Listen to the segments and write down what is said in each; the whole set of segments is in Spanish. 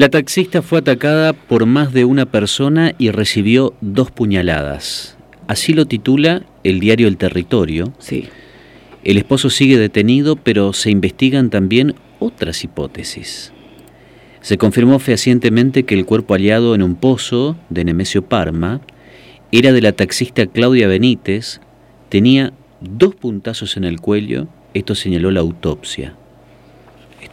La taxista fue atacada por más de una persona y recibió dos puñaladas. Así lo titula el diario El Territorio. Sí. El esposo sigue detenido, pero se investigan también otras hipótesis. Se confirmó fehacientemente que el cuerpo hallado en un pozo de Nemesio Parma era de la taxista Claudia Benítez, tenía dos puntazos en el cuello, esto señaló la autopsia.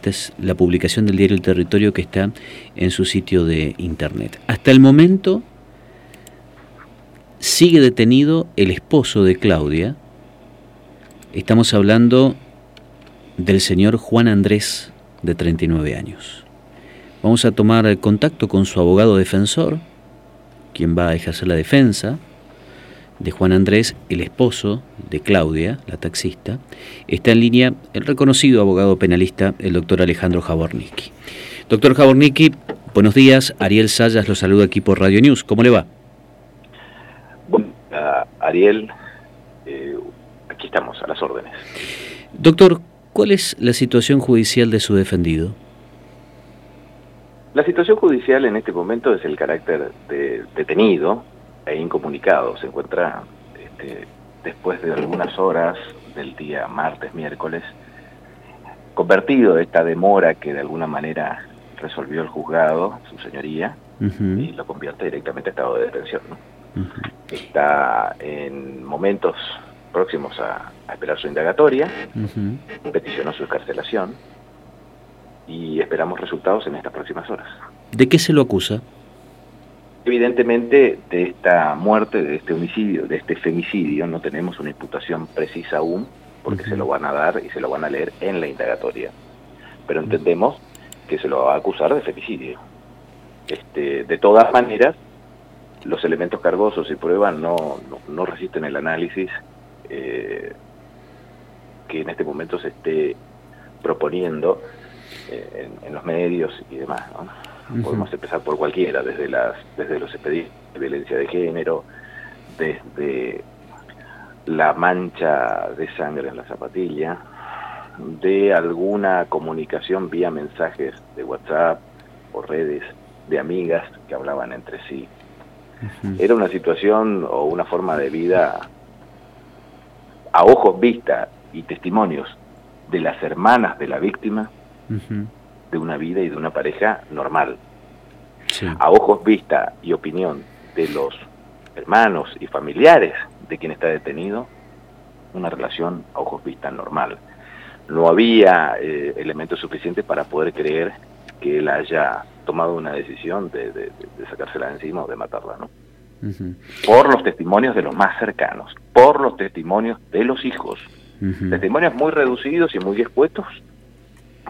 Es la publicación del diario El Territorio que está en su sitio de internet. Hasta el momento sigue detenido el esposo de Claudia. Estamos hablando del señor Juan Andrés, de 39 años. Vamos a tomar contacto con su abogado defensor, quien va a ejercer la defensa de Juan Andrés, el esposo de Claudia, la taxista, está en línea el reconocido abogado penalista, el doctor Alejandro Jabornicki. Doctor Jabornicki, buenos días. Ariel Sayas lo saluda aquí por Radio News. ¿Cómo le va? Bueno, Ariel, eh, aquí estamos, a las órdenes. Doctor, ¿cuál es la situación judicial de su defendido? La situación judicial en este momento es el carácter de detenido, e incomunicado. Se encuentra este, después de algunas horas del día martes, miércoles, convertido esta demora que de alguna manera resolvió el juzgado, su señoría, y lo convierte directamente a estado de detención. Está en momentos próximos a, esperar su indagatoria, peticionó su escarcelación y esperamos resultados en estas próximas horas. ¿De qué se lo acusa? Evidentemente, de esta muerte, de este homicidio, de este femicidio, no tenemos una imputación precisa aún, porque se lo van a dar y se lo van a leer en la indagatoria. Pero entendemos que se lo va a acusar de femicidio. Este, de todas maneras, los elementos cargosos y pruebas no, no, resisten el análisis eh, que en este momento se esté proponiendo eh, en, en, los medios y demás. ¿no? Podemos empezar por cualquiera, desde, las, desde los expedientes de violencia de género, desde la mancha de sangre en la zapatilla, de alguna comunicación vía mensajes de WhatsApp o redes de amigas que hablaban entre sí. Era una situación o una forma de vida a ojos vista y testimonios de las hermanas de la víctima de una vida y de una pareja normal. A ojos vista y opinión de los hermanos y familiares de quien está detenido, una relación a ojos vista normal. No había eh, elementos suficientes para poder creer que él haya tomado una decisión de, de, sacársela de encima o de matarla, ¿no? Por los testimonios de los más cercanos, por los testimonios de los hijos. Testimonios muy reducidos y muy expuestos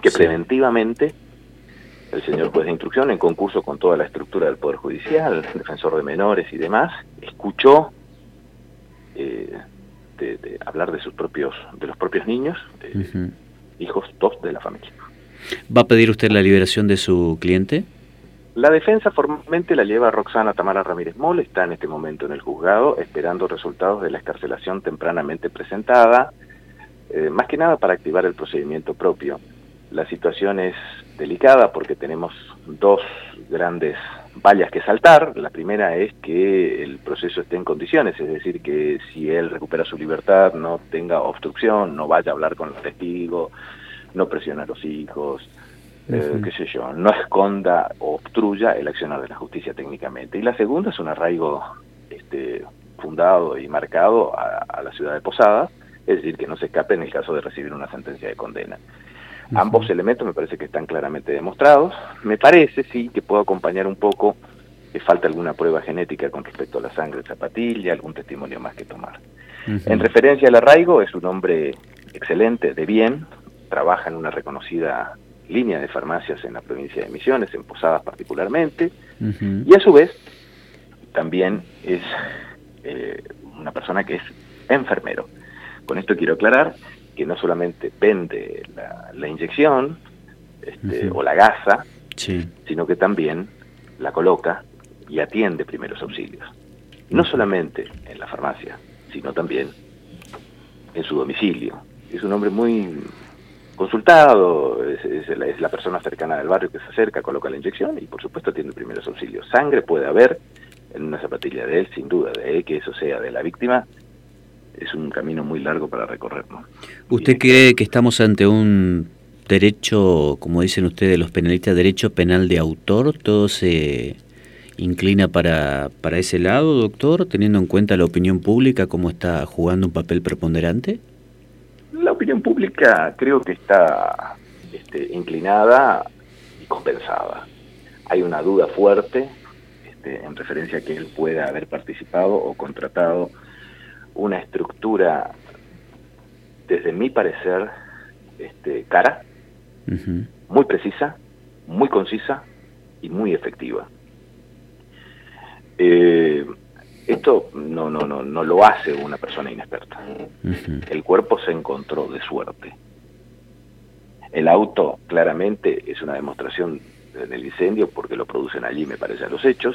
que preventivamente el señor juez de instrucción, en concurso con toda la estructura del Poder Judicial, defensor de menores y demás, escuchó eh, de, hablar de sus propios, de los propios niños, hijos dos de la familia. ¿Va a pedir usted la liberación de su cliente? La defensa formalmente la lleva Roxana Tamara Ramírez Mol, está en este momento en el juzgado esperando resultados de la escarcelación tempranamente presentada, eh, más que nada para activar el procedimiento propio. La situación es delicada porque tenemos dos grandes vallas que saltar. La primera es que el proceso esté en condiciones, es decir, que si él recupera su libertad no tenga obstrucción, no vaya a hablar con los testigos, no presione a los hijos, eh, qué sé yo, no esconda o obstruya el accionar de la justicia técnicamente. Y la segunda es un arraigo este, fundado y marcado a, a la ciudad de Posada, es decir, que no se escape en el caso de recibir una sentencia de condena. Ambos elementos me parece que están claramente demostrados. Me parece, sí, que puedo acompañar un poco que falta alguna prueba genética con respecto a la sangre de zapatilla, algún testimonio más que tomar. En referencia al arraigo, es un hombre excelente, de bien, trabaja en una reconocida línea de farmacias en la provincia de Misiones, en Posadas particularmente, y a su vez también es eh, una persona que es enfermero. Con esto quiero aclarar que no solamente vende la, inyección este, o la gasa, sino que también la coloca y atiende primeros auxilios. No solamente en la farmacia, sino también en su domicilio. Es un hombre muy, consultado, es, la, persona cercana del barrio que se acerca, coloca la inyección y por supuesto tiene primeros auxilios. Sangre puede haber en una zapatilla de él, sin duda, de que eso sea de la víctima, es un camino muy largo para recorrer. ¿Usted cree que estamos ante un derecho, como dicen ustedes los penalistas, derecho penal de autor? ¿Todo se inclina para, para ese lado, doctor, teniendo en cuenta la opinión pública, cómo está jugando un papel preponderante? La opinión pública creo que está este, inclinada y compensada. Hay una duda fuerte este, en referencia a que él pueda haber participado o contratado una estructura, desde mi parecer, este, cara, muy precisa, muy concisa y muy efectiva. Eh, esto no, no, no, no lo hace una persona inexperta. El cuerpo se encontró de suerte. El auto claramente es una demostración del incendio porque lo producen allí, me parece, a los hechos.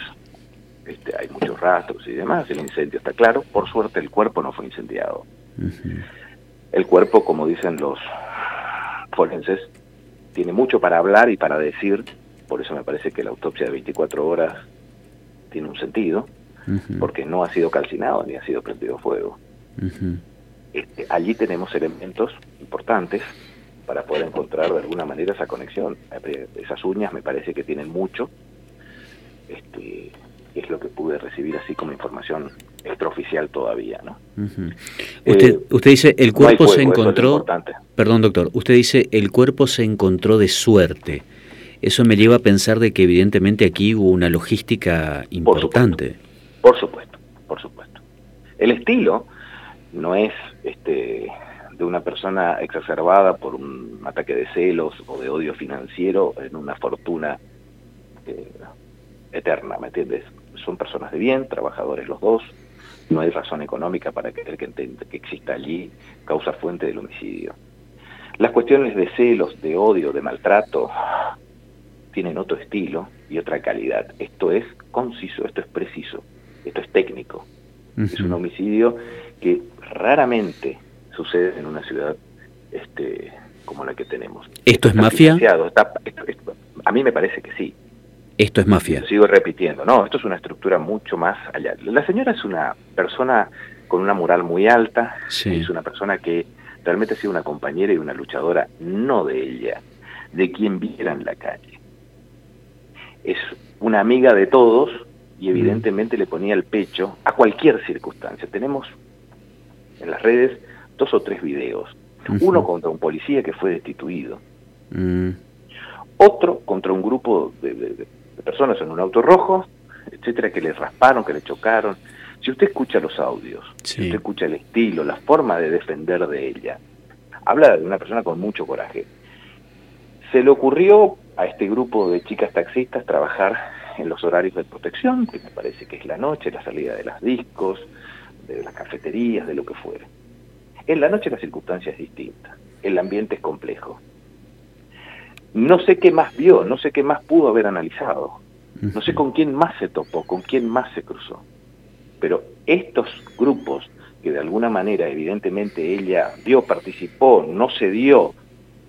Este, hay muchos rastros y demás, el incendio está claro. Por suerte el cuerpo no fue incendiado. El cuerpo, como dicen los forenses, tiene mucho para hablar y para decir, por eso me parece que la autopsia de 24 horas tiene un sentido porque no ha sido calcinado ni ha sido prendido fuego. este, allí tenemos elementos importantes para poder encontrar de alguna manera esa conexión. Esas uñas me parece que tienen mucho, este, es lo que pude recibir así como información extraoficial todavía, ¿no? usted, eh, usted dice el cuerpo se encontró, perdón doctor, usted dice el cuerpo se encontró de suerte. Eso me lleva a pensar de que evidentemente aquí hubo una logística importante. Por supuesto, por supuesto. El estilo no es este, de una persona exacerbada por un ataque de celos o de odio financiero en una fortuna eh, eterna, ¿me entiendes? Son personas de bien, trabajadores los dos, no hay razón económica para creer que, que exista allí causa fuente del homicidio. Las cuestiones de celos, de odio, de maltrato, tienen otro estilo y otra calidad. Esto es conciso, esto es preciso. Esto es técnico. Es un homicidio que raramente sucede en una ciudad este, como la que tenemos. ¿Esto es mafia? a mí me parece que sí. Esto es mafia. sigo repitiendo, no, esto es una estructura mucho más allá. La señora es una persona con una moral muy alta, es una persona que realmente ha sido una compañera y una luchadora, no de ella, de quien viera en la calle. Es una amiga de todos, y evidentemente le ponía el pecho a cualquier circunstancia. Tenemos en las redes dos o tres videos. Uno contra un policía que fue destituido. Mm. Otro contra un grupo de, personas en un auto rojo, etcétera, que le rasparon, que le chocaron. Si usted escucha los audios, si usted escucha el estilo, la forma de defender de ella, habla de una persona con mucho coraje. Se le ocurrió a este grupo de chicas taxistas trabajar en los horarios de protección, que me parece que es la noche, la salida de las discos, de las cafeterías, de lo que fuere. En la noche la circunstancia es distinta, el ambiente es complejo. No sé qué más vio, no sé qué más pudo haber analizado, no sé con quién más se topó, con quién más se cruzó. Pero estos grupos que de alguna manera evidentemente ella vio, participó, no se dio,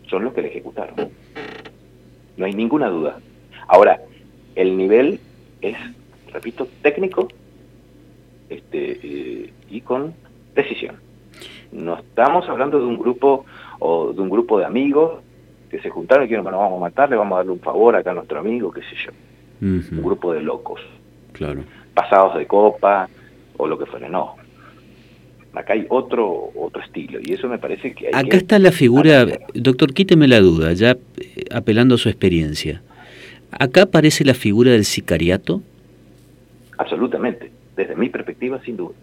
son los que le ejecutaron. No hay ninguna duda. Ahora, el nivel es, repito, técnico este, eh, y con decisión. No estamos hablando de un grupo o de un grupo de amigos que se juntaron y dijeron, bueno, vamos a matarle, vamos a darle un favor acá a nuestro amigo, qué sé yo. Un grupo de locos. Claro. Pasados de copa o lo que fuera. No. Acá hay otro otro estilo y eso me parece que hay Acá está la figura, doctor, quíteme la duda, ya eh, apelando a su experiencia. ¿Acá aparece la figura del sicariato? Absolutamente, desde mi perspectiva, sin duda.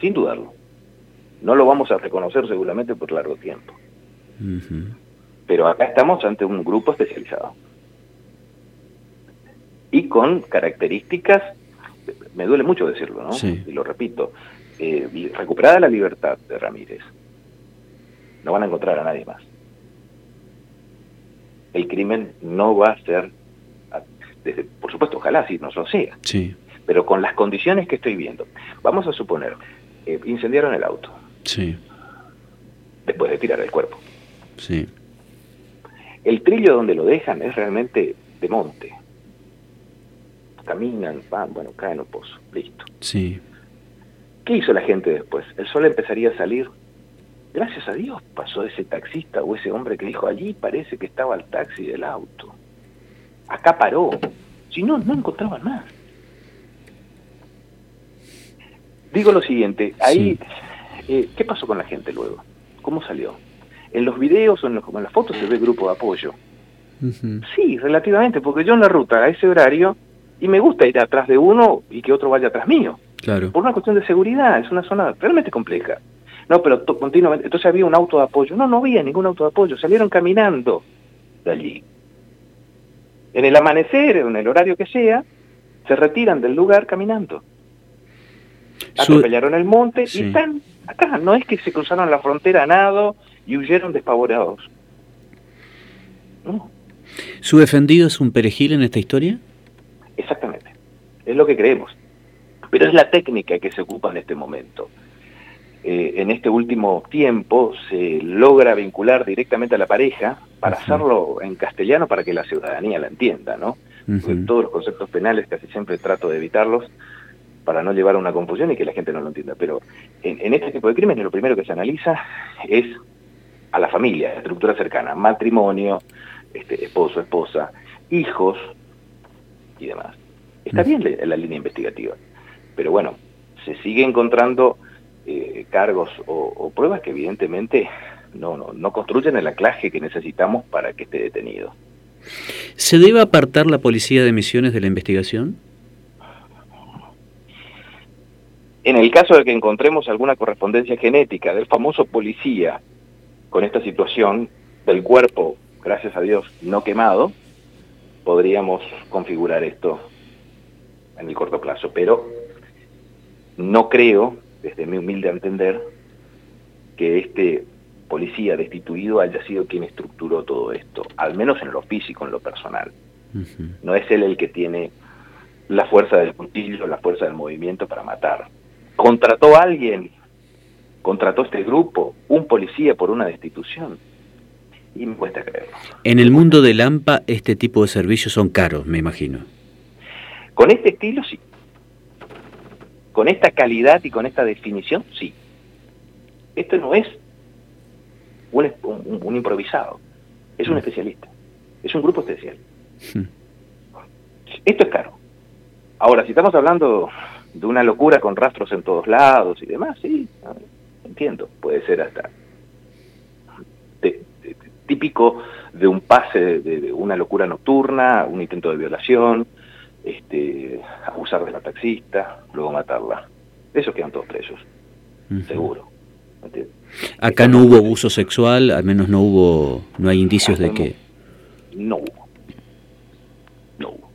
Sin dudarlo. No lo vamos a reconocer seguramente por largo tiempo. Pero acá estamos ante un grupo especializado. Y con características, me duele mucho decirlo, ¿no? Y lo repito, eh, recuperada la libertad de Ramírez, no van a encontrar a nadie más el crimen no va a ser, desde, por supuesto, ojalá si no lo sea, sí. pero con las condiciones que estoy viendo. Vamos a suponer, eh, incendiaron el auto. Sí. después de tirar el cuerpo. Sí. El trillo donde lo dejan es realmente de monte. Caminan, van, bueno, caen un pozo, listo. Sí. ¿Qué hizo la gente después? El sol empezaría a salir. Gracias a Dios pasó ese taxista o ese hombre que dijo, allí parece que estaba el taxi del auto. Acá paró. Si no, no encontraban más. Digo lo siguiente, ahí, eh, ¿qué pasó con la gente luego? ¿Cómo salió? En los videos o en, los, en las fotos se ve grupo de apoyo. Sí, relativamente, porque yo en la ruta a ese horario y me gusta ir atrás de uno y que otro vaya atrás mío. Claro. Por una cuestión de seguridad, es una zona realmente compleja. No, pero continuamente, entonces había un auto de apoyo. No, no había ningún auto de apoyo, salieron caminando de allí. En el amanecer, en el horario que sea, se retiran del lugar caminando. Atropellaron el monte y están acá. No es que se cruzaron la frontera a nado y huyeron despavorados. No. ¿Su defendido es un perejil en esta historia? Exactamente. Es lo que creemos. Pero es la técnica que se ocupa en este momento. Eh, en este último tiempo se logra vincular directamente a la pareja para hacerlo en castellano para que la ciudadanía la entienda, ¿no? Todos los conceptos penales casi siempre trato de evitarlos para no llevar a una confusión y que la gente no lo entienda. Pero en, este tipo de crímenes lo primero que se analiza es a la familia, la estructura cercana, matrimonio, este, esposo, esposa, hijos y demás. Está bien la, la línea investigativa, pero bueno, se sigue encontrando eh, cargos o, pruebas que evidentemente no, no, no construyen el anclaje que necesitamos para que esté detenido. ¿Se debe apartar la policía de Misiones de la investigación? En el caso de que encontremos alguna correspondencia genética del famoso policía con esta situación del cuerpo, gracias a Dios, no quemado, podríamos configurar esto en el corto plazo, pero no creo, desde mi humilde entender, que este policía destituido haya sido quien estructuró todo esto, al menos en lo físico, en lo personal. No es él el que tiene la fuerza del puntillo, la fuerza del movimiento para matar. Contrató a alguien, contrató este grupo, un policía por una destitución. Y me cuesta creerlo. En el mundo del AMPA este tipo de servicios son caros, me imagino. Con este estilo sí. Con esta calidad y con esta definición sí. Esto no es un, improvisado, es un mm. especialista, es un grupo especial. Mm. Esto es caro. Ahora, si estamos hablando de una locura con rastros en todos lados y demás, sí, entiendo, puede ser hasta típico de un pase de, una locura nocturna, un intento de violación, este, abusar de la taxista, luego matarla. Esos quedan todos presos, seguro. Acá no hubo abuso sexual, al menos no hubo, no hay indicios de que... No hubo. No hubo.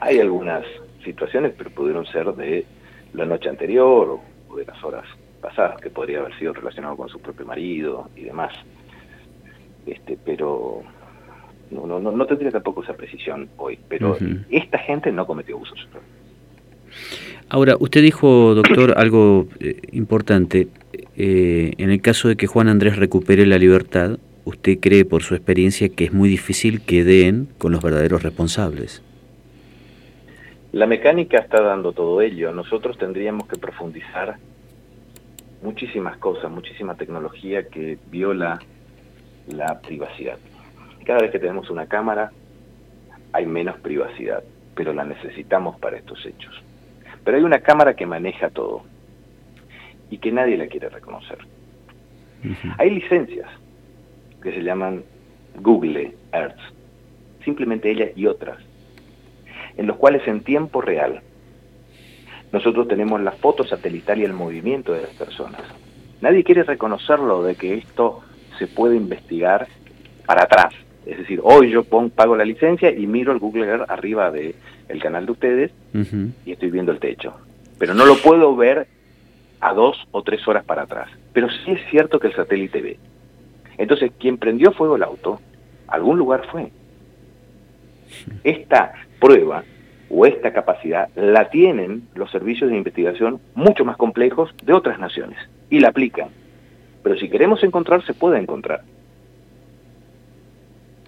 Hay algunas situaciones, pero pudieron ser de la noche anterior o, de las horas pasadas, que podría haber sido relacionado con su propio marido y demás. Este, pero no, no, no, tendría tampoco esa precisión hoy, pero esta gente no cometió abusos. Ahora, usted dijo, doctor, algo eh, importante. Eh, en el caso de que Juan Andrés recupere la libertad, usted cree por su experiencia que es muy difícil que den con los verdaderos responsables. La mecánica está dando todo ello. Nosotros tendríamos que profundizar muchísimas cosas, muchísima tecnología que viola la privacidad. Cada vez que tenemos una cámara hay menos privacidad, pero la necesitamos para estos hechos. Pero hay una cámara que maneja todo y que nadie la quiere reconocer. Hay licencias que se llaman Google Earth, simplemente ella y otras en los cuales en tiempo real nosotros tenemos la foto satelital y el movimiento de las personas. Nadie quiere reconocerlo de que esto se puede investigar para atrás. Es decir, hoy yo pago la licencia y miro el Google Earth arriba del el canal de ustedes y estoy viendo el techo. Pero no lo puedo ver a dos o tres horas para atrás. Pero sí es cierto que el satélite ve. Entonces, quien prendió fuego el auto, algún lugar fue. Esta prueba o esta capacidad la tienen los servicios de investigación mucho más complejos de otras naciones y la aplican. Pero si queremos encontrar, se puede encontrar.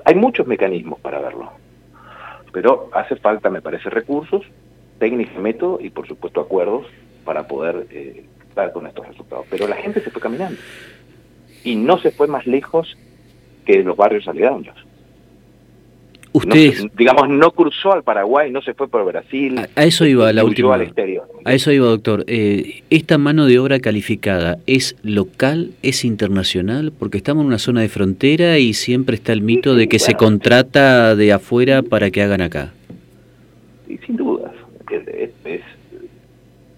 Hay muchos mecanismos para verlo, pero hace falta, me parece, recursos, técnicos, métodos y, por supuesto, acuerdos para poder eh, dar con estos resultados. Pero la gente se fue caminando y no se fue más lejos que los barrios aledaños. Usted, digamos, no cruzó al Paraguay, no se fue por Brasil. A, eso iba la última. Al exterior. A eso iba, doctor. Eh, ¿Esta mano de obra calificada es local, es internacional? Porque estamos en una zona de frontera y siempre está el mito de que se contrata de afuera para que hagan acá. Y sin dudas.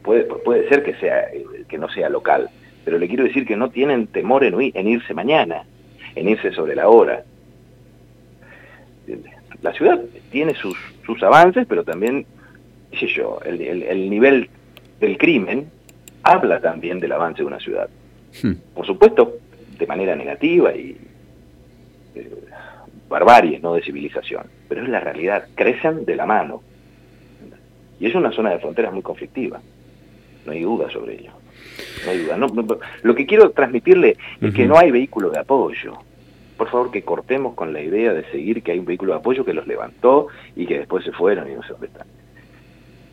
puede, puede ser que, sea, que no sea local, pero le quiero decir que no tienen temor en, en irse mañana, en irse sobre la hora la ciudad tiene sus, sus avances, pero también, qué sé yo, el, el, nivel del crimen habla también del avance de una ciudad. Hmm. Por supuesto, de manera negativa y eh, barbarie, no de civilización, pero es la realidad, crecen de la mano. Y es una zona de fronteras muy conflictiva, no hay duda sobre ello. No hay duda. lo que quiero transmitirle es que no hay vehículo de apoyo por favor que cortemos con la idea de seguir que hay un vehículo de apoyo que los levantó y que después se fueron y no sé dónde están.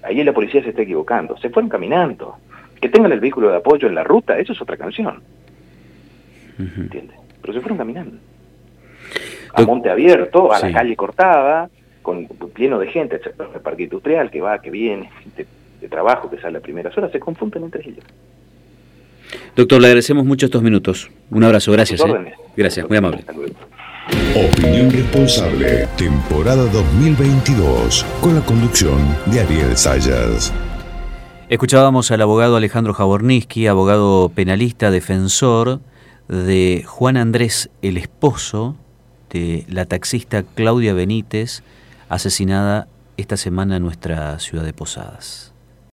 Ahí la policía se está equivocando, se fueron caminando. Que tengan el vehículo de apoyo en la ruta, eso es otra canción. ¿Entiendes? Pero se fueron caminando. A monte abierto, a la calle cortada, con lleno de gente, el parque industrial que va, que viene, de, de trabajo que sale a primeras horas, se confunden entre ellos. Doctor, le agradecemos mucho estos minutos. Un abrazo, gracias. ¿eh? Gracias, muy amable. Opinión Responsable, temporada 2022, con la conducción de Ariel Sayas. Escuchábamos al abogado Alejandro Jaborniski, abogado penalista, defensor de Juan Andrés, el esposo de la taxista Claudia Benítez, asesinada esta semana en nuestra ciudad de Posadas.